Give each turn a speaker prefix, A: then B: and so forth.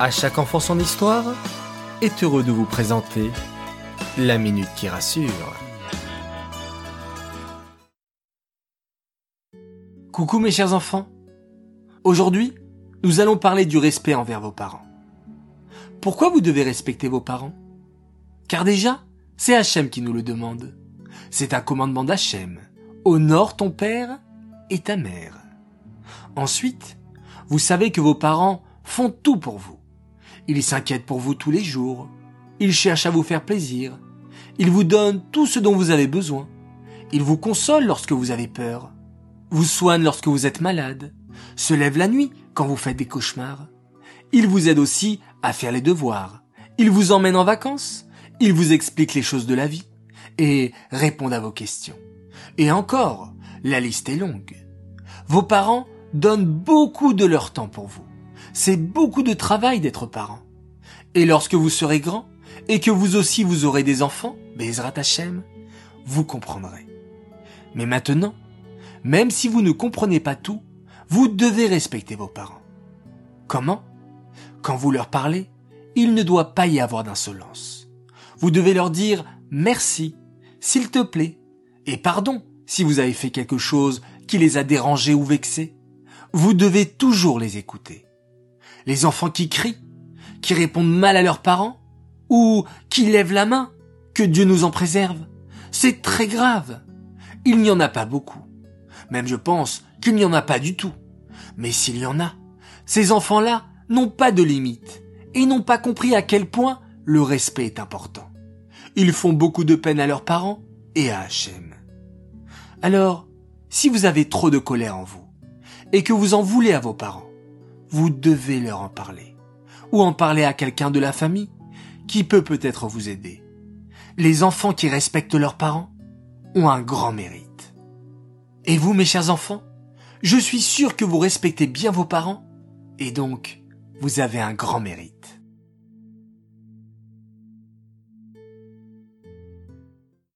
A: À chaque enfant son histoire est heureux de vous présenter la minute qui rassure.
B: Coucou mes chers enfants. Aujourd'hui, nous allons parler du respect envers vos parents. Pourquoi vous devez respecter vos parents? Car déjà, c'est Hachem qui nous le demande. C'est un commandement d'Hachem. Honore ton père et ta mère. Ensuite, vous savez que vos parents font tout pour vous. Ils s'inquiètent pour vous tous les jours. Ils cherchent à vous faire plaisir. Ils vous donnent tout ce dont vous avez besoin. Ils vous consolent lorsque vous avez peur. Vous soignent lorsque vous êtes malade. Se lèvent la nuit quand vous faites des cauchemars. Ils vous aident aussi à faire les devoirs. Ils vous emmènent en vacances. Ils vous expliquent les choses de la vie et répondent à vos questions. Et encore, la liste est longue. Vos parents donnent beaucoup de leur temps pour vous. C'est beaucoup de travail d'être parent. Et lorsque vous serez grand, et que vous aussi vous aurez des enfants, Bezrat Hashem, vous comprendrez. Mais maintenant, même si vous ne comprenez pas tout, vous devez respecter vos parents. Comment? Quand vous leur parlez, il ne doit pas y avoir d'insolence. Vous devez leur dire merci, s'il te plaît, et pardon si vous avez fait quelque chose qui les a dérangés ou vexés. Vous devez toujours les écouter les enfants qui crient, qui répondent mal à leurs parents, ou qui lèvent la main, que Dieu nous en préserve. C'est très grave. Il n'y en a pas beaucoup. Même je pense qu'il n'y en a pas du tout. Mais s'il y en a, ces enfants-là n'ont pas de limite et n'ont pas compris à quel point le respect est important. Ils font beaucoup de peine à leurs parents et à Hachem. Alors, si vous avez trop de colère en vous et que vous en voulez à vos parents, vous devez leur en parler. Ou en parler à quelqu'un de la famille qui peut peut-être vous aider. Les enfants qui respectent leurs parents ont un grand mérite. Et vous, mes chers enfants, je suis sûr que vous respectez bien vos parents et donc vous avez un grand mérite.